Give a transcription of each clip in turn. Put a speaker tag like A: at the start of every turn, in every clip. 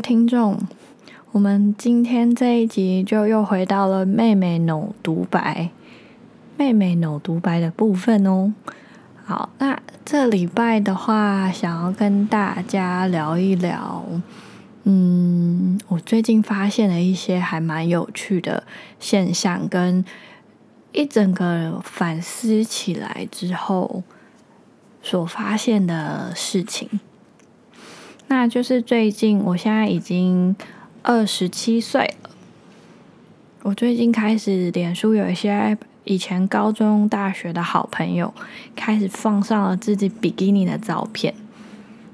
A: 听众，我们今天这一集就又回到了妹妹脑独白，妹妹脑独白的部分哦。好，那这礼拜的话，想要跟大家聊一聊，嗯，我最近发现了一些还蛮有趣的现象，跟一整个反思起来之后所发现的事情。那就是最近，我现在已经二十七岁了。我最近开始脸书有一些以前高中、大学的好朋友，开始放上了自己比基尼的照片。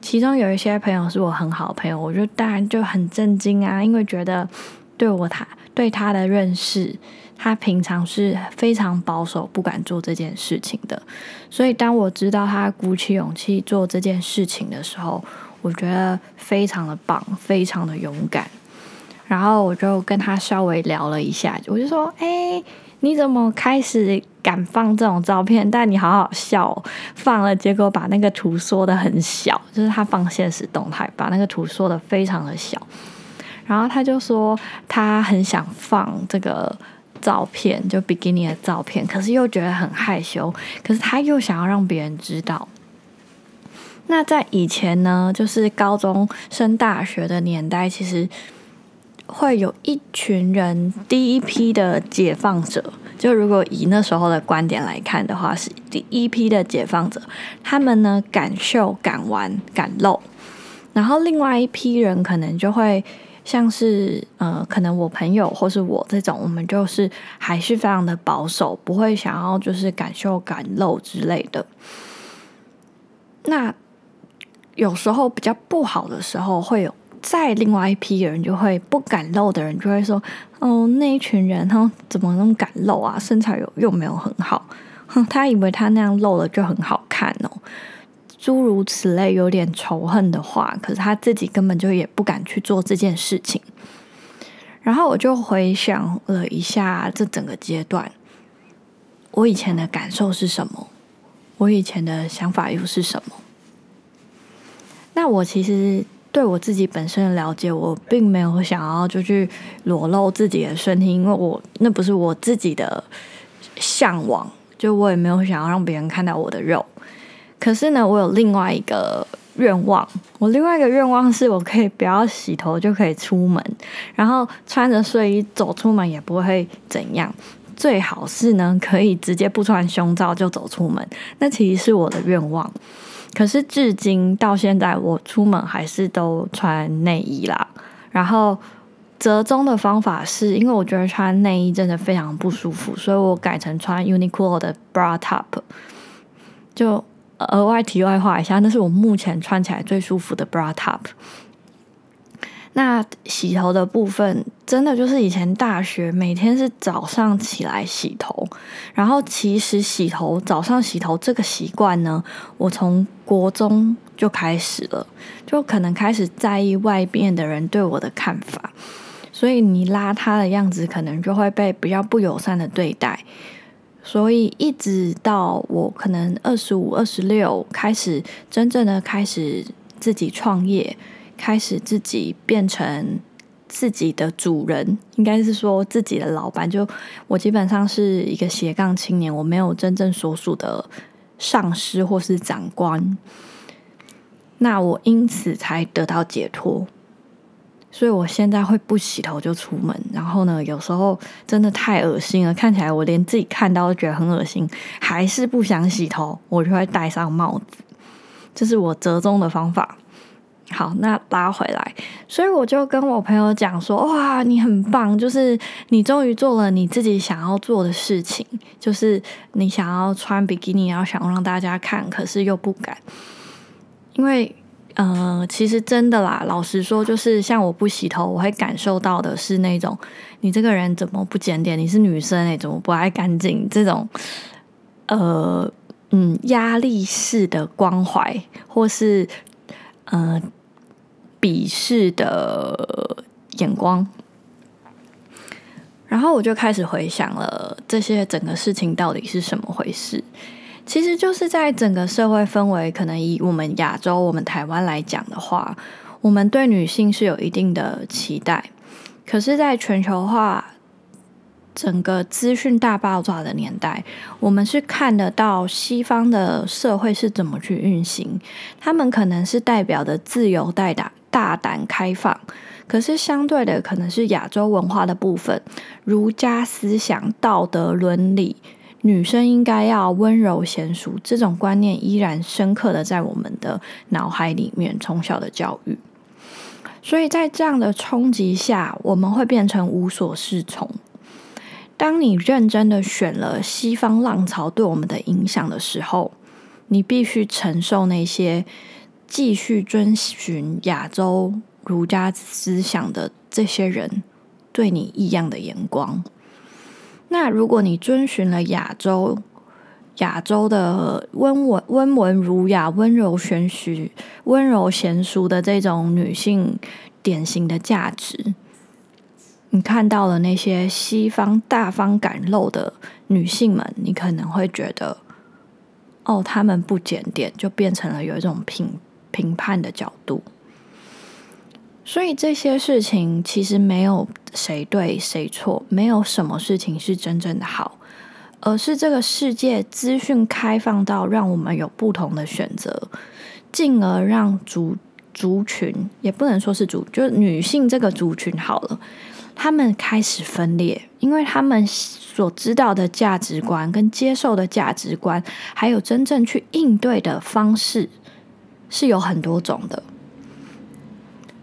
A: 其中有一些朋友是我很好的朋友，我就当然就很震惊啊，因为觉得对我他对他的认识，他平常是非常保守，不敢做这件事情的。所以当我知道他鼓起勇气做这件事情的时候，我觉得非常的棒，非常的勇敢。然后我就跟他稍微聊了一下，我就说：“哎，你怎么开始敢放这种照片？但你好好笑，放了结果把那个图缩的很小，就是他放现实动态，把那个图缩的非常的小。然后他就说他很想放这个照片，就比基尼的照片，可是又觉得很害羞，可是他又想要让别人知道。”那在以前呢，就是高中升大学的年代，其实会有一群人，第一批的解放者。就如果以那时候的观点来看的话，是第一批的解放者，他们呢敢秀、敢玩、敢露。然后另外一批人可能就会像是呃，可能我朋友或是我这种，我们就是还是非常的保守，不会想要就是敢秀、敢露之类的。那有时候比较不好的时候，会有再另外一批人就会不敢露的人就会说：“哦，那一群人他怎么那么敢露啊？身材又又没有很好，哼他以为他那样露了就很好看哦。”诸如此类有点仇恨的话，可是他自己根本就也不敢去做这件事情。然后我就回想了一下这整个阶段，我以前的感受是什么？我以前的想法又是什么？那我其实对我自己本身的了解，我并没有想要就去裸露自己的身体，因为我那不是我自己的向往，就我也没有想要让别人看到我的肉。可是呢，我有另外一个愿望，我另外一个愿望是我可以不要洗头就可以出门，然后穿着睡衣走出门也不会怎样，最好是呢可以直接不穿胸罩就走出门，那其实是我的愿望。可是至今到现在，我出门还是都穿内衣啦。然后折中的方法是因为我觉得穿内衣真的非常不舒服，所以我改成穿 Uniqlo 的 bra top。就额外题外话一下，那是我目前穿起来最舒服的 bra top。那洗头的部分，真的就是以前大学每天是早上起来洗头，然后其实洗头早上洗头这个习惯呢，我从国中就开始了，就可能开始在意外边的人对我的看法，所以你邋遢的样子可能就会被比较不友善的对待，所以一直到我可能二十五、二十六开始真正的开始自己创业。开始自己变成自己的主人，应该是说自己的老板。就我基本上是一个斜杠青年，我没有真正所属的上司或是长官。那我因此才得到解脱，所以我现在会不洗头就出门。然后呢，有时候真的太恶心了，看起来我连自己看到都觉得很恶心，还是不想洗头，我就会戴上帽子。这是我折中的方法。好，那拉回来，所以我就跟我朋友讲说：“哇，你很棒，就是你终于做了你自己想要做的事情，就是你想要穿比基尼，要想让大家看，可是又不敢，因为呃，其实真的啦，老实说，就是像我不洗头，我会感受到的是那种你这个人怎么不检点？你是女生哎，怎么不爱干净？这种呃嗯压力式的关怀，或是呃。”鄙视的眼光，然后我就开始回想了这些整个事情到底是什么回事。其实就是在整个社会氛围，可能以我们亚洲、我们台湾来讲的话，我们对女性是有一定的期待，可是，在全球化。整个资讯大爆炸的年代，我们是看得到西方的社会是怎么去运行。他们可能是代表的自由、代打、大胆、开放，可是相对的，可能是亚洲文化的部分，儒家思想、道德伦理，女生应该要温柔娴熟，这种观念依然深刻的在我们的脑海里面，从小的教育。所以在这样的冲击下，我们会变成无所适从。当你认真的选了西方浪潮对我们的影响的时候，你必须承受那些继续遵循亚洲儒家思想的这些人对你异样的眼光。那如果你遵循了亚洲亚洲的温文温文儒雅、温柔贤淑、温柔贤淑的这种女性典型的价值。你看到了那些西方大方敢露的女性们，你可能会觉得，哦，她们不检点，就变成了有一种品评判的角度。所以这些事情其实没有谁对谁错，没有什么事情是真正的好，而是这个世界资讯开放到让我们有不同的选择，进而让族族群也不能说是族，就是女性这个族群好了。他们开始分裂，因为他们所知道的价值观、跟接受的价值观，还有真正去应对的方式，是有很多种的。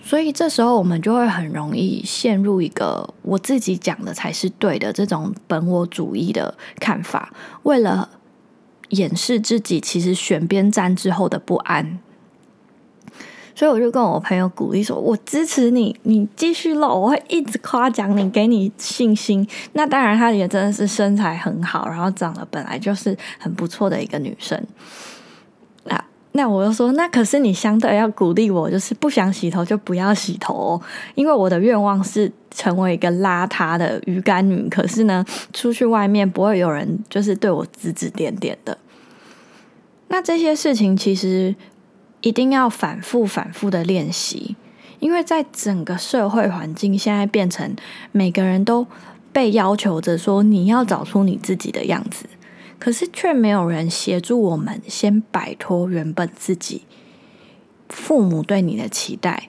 A: 所以这时候我们就会很容易陷入一个我自己讲的才是对的这种本我主义的看法，为了掩饰自己其实选边站之后的不安。所以我就跟我朋友鼓励说：“我支持你，你继续露，我会一直夸奖你，给你信心。”那当然，她也真的是身材很好，然后长得本来就是很不错的一个女生。那我就说：“那可是你相对要鼓励我，就是不想洗头就不要洗头，因为我的愿望是成为一个邋遢的鱼干女。可是呢，出去外面不会有人就是对我指指点点的。那这些事情其实。”一定要反复、反复的练习，因为在整个社会环境现在变成每个人都被要求着说你要找出你自己的样子，可是却没有人协助我们先摆脱原本自己父母对你的期待、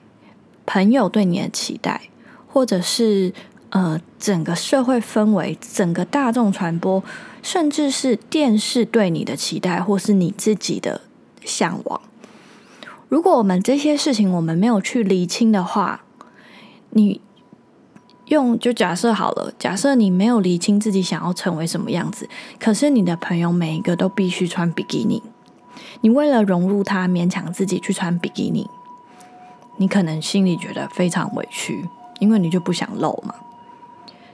A: 朋友对你的期待，或者是呃整个社会氛围、整个大众传播，甚至是电视对你的期待，或是你自己的向往。如果我们这些事情我们没有去厘清的话，你用就假设好了，假设你没有理清自己想要成为什么样子，可是你的朋友每一个都必须穿比基尼，你为了融入他，勉强自己去穿比基尼，你可能心里觉得非常委屈，因为你就不想露嘛。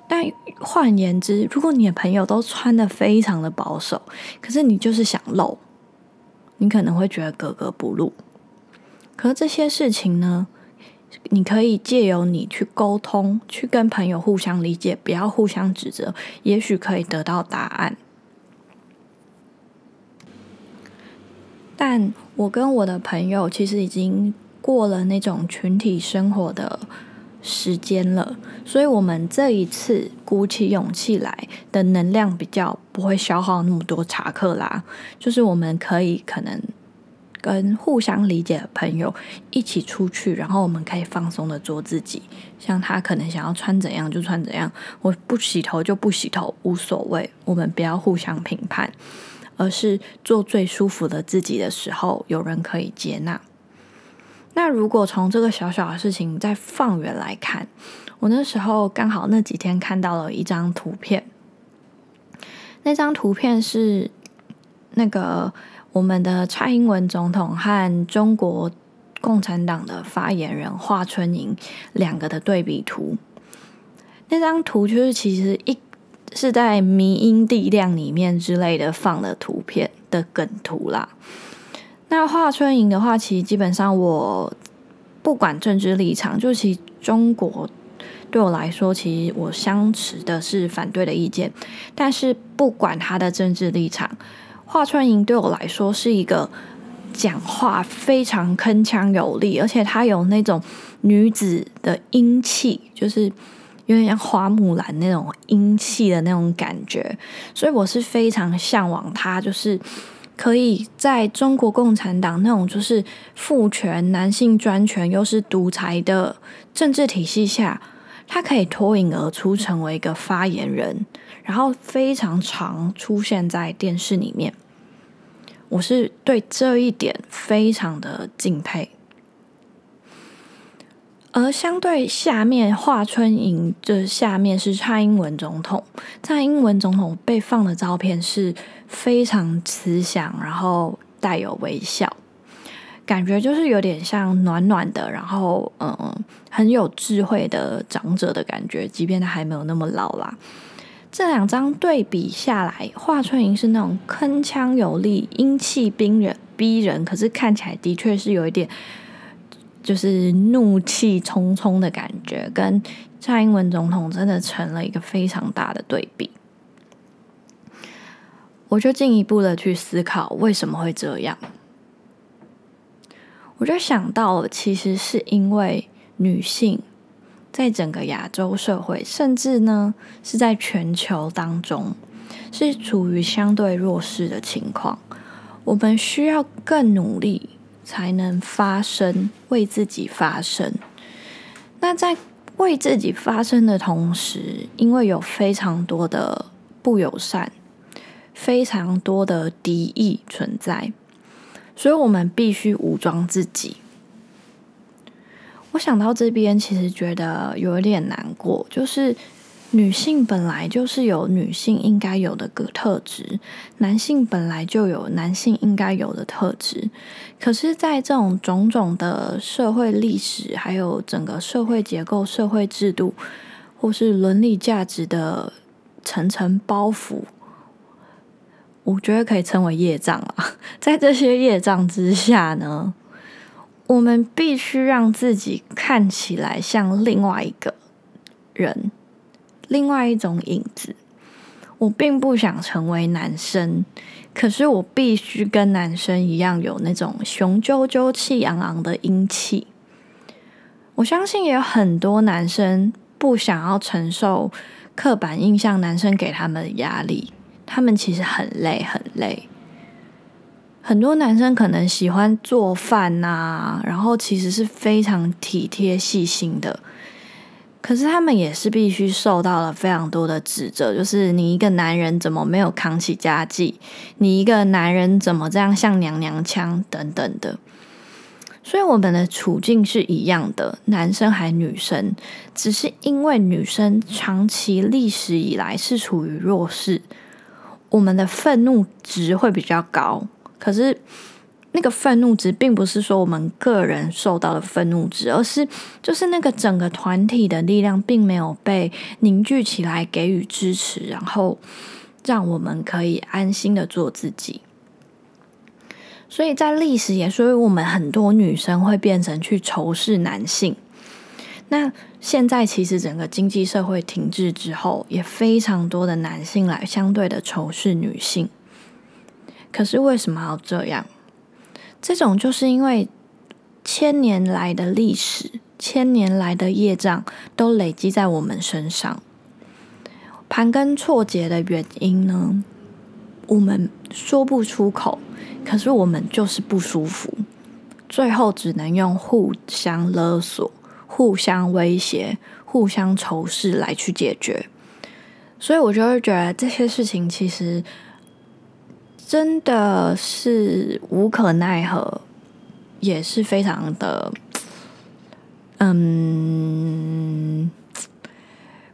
A: 但换言之，如果你的朋友都穿的非常的保守，可是你就是想露，你可能会觉得格格不入。可是这些事情呢，你可以借由你去沟通，去跟朋友互相理解，不要互相指责，也许可以得到答案。但我跟我的朋友其实已经过了那种群体生活的时间了，所以我们这一次鼓起勇气来的能量比较不会消耗那么多查克拉，就是我们可以可能。跟互相理解的朋友一起出去，然后我们可以放松的做自己。像他可能想要穿怎样就穿怎样，我不洗头就不洗头，无所谓。我们不要互相评判，而是做最舒服的自己的时候，有人可以接纳。那如果从这个小小的事情再放远来看，我那时候刚好那几天看到了一张图片，那张图片是那个。我们的蔡英文总统和中国共产党的发言人华春莹两个的对比图，那张图就是其实一是在迷音地量里面之类的放的图片的梗图啦。那华春莹的话，其实基本上我不管政治立场，就其中国对我来说，其实我相持的是反对的意见，但是不管他的政治立场。华春莹对我来说是一个讲话非常铿锵有力，而且她有那种女子的英气，就是有点像花木兰那种英气的那种感觉，所以我是非常向往她，就是可以在中国共产党那种就是父权、男性专权又是独裁的政治体系下，她可以脱颖而出，成为一个发言人，然后非常常出现在电视里面。我是对这一点非常的敬佩，而相对下面华春莹这下面是蔡英文总统，蔡英文总统被放的照片是非常慈祥，然后带有微笑，感觉就是有点像暖暖的，然后嗯很有智慧的长者的感觉，即便他还没有那么老啦。这两张对比下来，华春莹是那种铿锵有力、英气逼人、逼人，可是看起来的确是有一点就是怒气冲冲的感觉，跟蔡英文总统真的成了一个非常大的对比。我就进一步的去思考为什么会这样，我就想到了，其实是因为女性。在整个亚洲社会，甚至呢是在全球当中，是处于相对弱势的情况。我们需要更努力，才能发声，为自己发声。那在为自己发声的同时，因为有非常多的不友善、非常多的敌意存在，所以我们必须武装自己。我想到这边，其实觉得有一点难过，就是女性本来就是有女性应该有的个特质，男性本来就有男性应该有的特质，可是，在这种种种的社会历史，还有整个社会结构、社会制度，或是伦理价值的层层包袱，我觉得可以称为业障啊。在这些业障之下呢？我们必须让自己看起来像另外一个人，另外一种影子。我并不想成为男生，可是我必须跟男生一样有那种雄赳赳、气昂昂的英气。我相信也有很多男生不想要承受刻板印象，男生给他们的压力，他们其实很累，很累。很多男生可能喜欢做饭呐，然后其实是非常体贴细心的，可是他们也是必须受到了非常多的指责，就是你一个男人怎么没有扛起家计？你一个男人怎么这样像娘娘腔等等的？所以我们的处境是一样的，男生还女生，只是因为女生长期历史以来是处于弱势，我们的愤怒值会比较高。可是，那个愤怒值并不是说我们个人受到的愤怒值，而是就是那个整个团体的力量并没有被凝聚起来给予支持，然后让我们可以安心的做自己。所以在历史也所以我们很多女生会变成去仇视男性。那现在其实整个经济社会停滞之后，也非常多的男性来相对的仇视女性。可是为什么要这样？这种就是因为千年来的历史、千年来的业障都累积在我们身上，盘根错节的原因呢？我们说不出口，可是我们就是不舒服，最后只能用互相勒索、互相威胁、互相仇视来去解决。所以，我就会觉得这些事情其实。真的是无可奈何，也是非常的，嗯，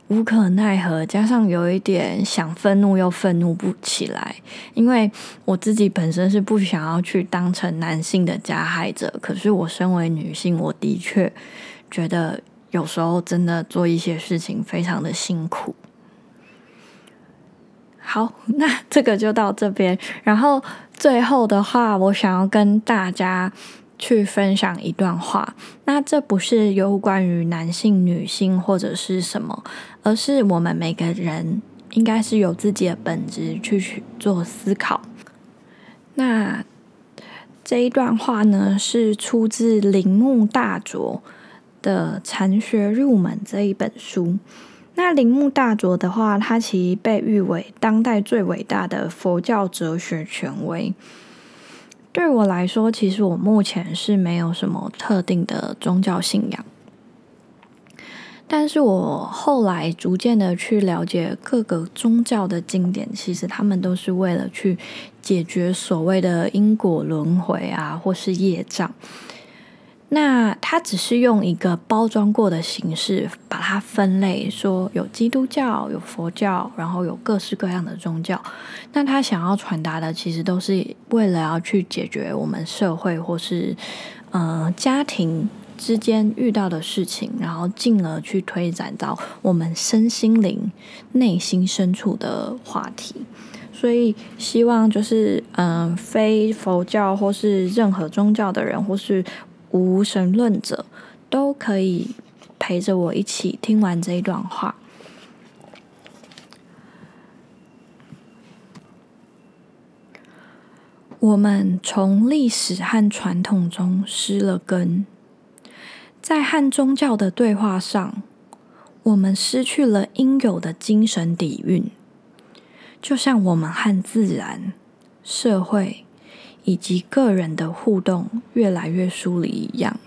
A: 无可奈何，加上有一点想愤怒又愤怒不起来，因为我自己本身是不想要去当成男性的加害者，可是我身为女性，我的确觉得有时候真的做一些事情非常的辛苦。好，那这个就到这边。然后最后的话，我想要跟大家去分享一段话。那这不是有关于男性、女性或者是什么，而是我们每个人应该是有自己的本质去去做思考。那这一段话呢，是出自铃木大拙的《禅学入门》这一本书。那铃木大拙的话，他其实被誉为当代最伟大的佛教哲学权威。对我来说，其实我目前是没有什么特定的宗教信仰。但是我后来逐渐的去了解各个宗教的经典，其实他们都是为了去解决所谓的因果轮回啊，或是业障。那它只是用一个包装过的形式把它分类，说有基督教、有佛教，然后有各式各样的宗教。那他想要传达的，其实都是为了要去解决我们社会或是呃家庭。之间遇到的事情，然后进而去推展到我们身心灵、内心深处的话题。所以，希望就是嗯，非佛教或是任何宗教的人，或是无神论者，都可以陪着我一起听完这一段话。我们从历史和传统中失了根。在和宗教的对话上，我们失去了应有的精神底蕴，就像我们和自然、社会以及个人的互动越来越疏离一样。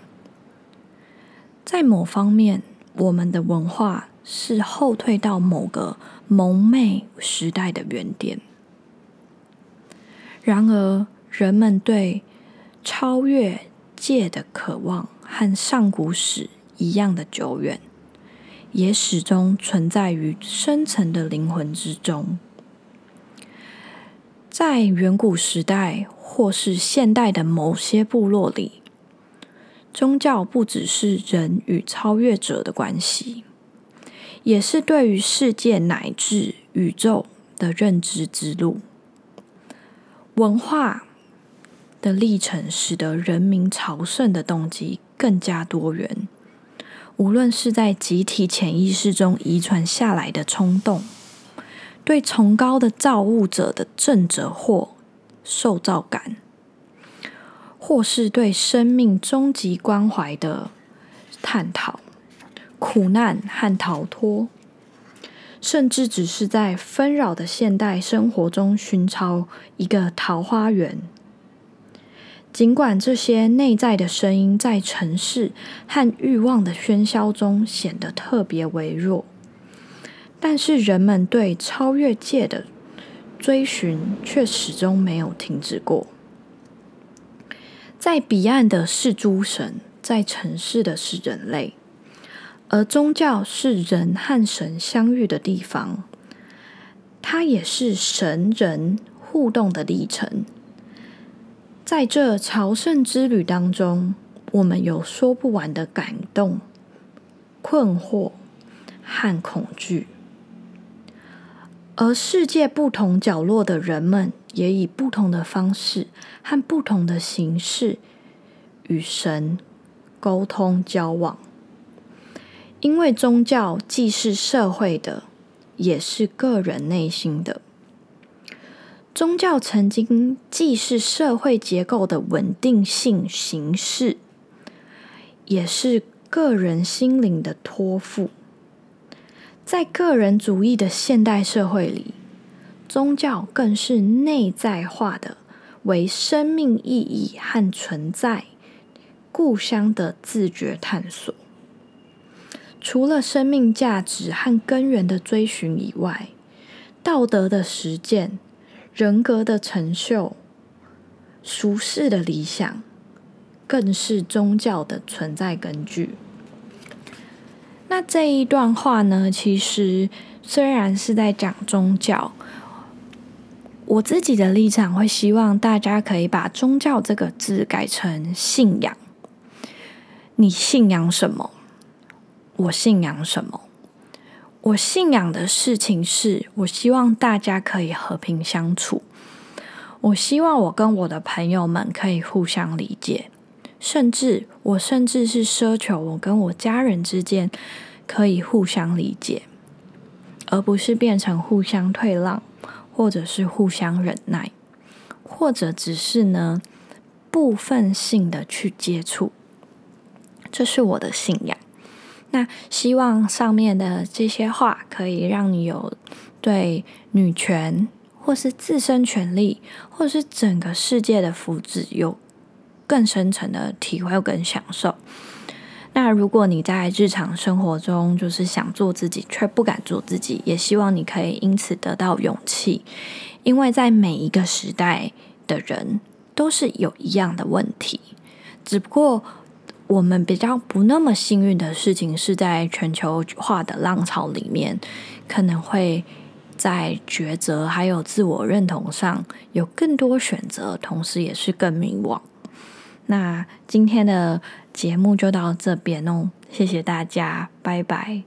A: 在某方面，我们的文化是后退到某个蒙昧时代的原点。然而，人们对超越界的渴望。和上古史一样的久远，也始终存在于深层的灵魂之中。在远古时代或是现代的某些部落里，宗教不只是人与超越者的关系，也是对于世界乃至宇宙的认知之路。文化的历程使得人民朝圣的动机。更加多元，无论是在集体潜意识中遗传下来的冲动，对崇高的造物者的正者或受造感，或是对生命终极关怀的探讨，苦难和逃脱，甚至只是在纷扰的现代生活中寻找一个桃花源。尽管这些内在的声音在城市和欲望的喧嚣中显得特别微弱，但是人们对超越界的追寻却始终没有停止过。在彼岸的是诸神，在城市的是人类，而宗教是人和神相遇的地方，它也是神人互动的历程。在这朝圣之旅当中，我们有说不完的感动、困惑和恐惧，而世界不同角落的人们也以不同的方式和不同的形式与神沟通交往。因为宗教既是社会的，也是个人内心的。宗教曾经既是社会结构的稳定性形式，也是个人心灵的托付。在个人主义的现代社会里，宗教更是内在化的，为生命意义和存在故乡的自觉探索。除了生命价值和根源的追寻以外，道德的实践。人格的成就、俗世的理想，更是宗教的存在根据。那这一段话呢？其实虽然是在讲宗教，我自己的立场会希望大家可以把“宗教”这个字改成“信仰”。你信仰什么？我信仰什么？我信仰的事情是，我希望大家可以和平相处。我希望我跟我的朋友们可以互相理解，甚至我甚至是奢求我跟我家人之间可以互相理解，而不是变成互相退让，或者是互相忍耐，或者只是呢部分性的去接触，这是我的信仰。那希望上面的这些话可以让你有对女权，或是自身权利，或是整个世界的福祉有更深层的体会跟享受。那如果你在日常生活中就是想做自己却不敢做自己，也希望你可以因此得到勇气，因为在每一个时代的人都是有一样的问题，只不过。我们比较不那么幸运的事情，是在全球化的浪潮里面，可能会在抉择还有自我认同上有更多选择，同时也是更迷惘。那今天的节目就到这边哦，谢谢大家，拜拜。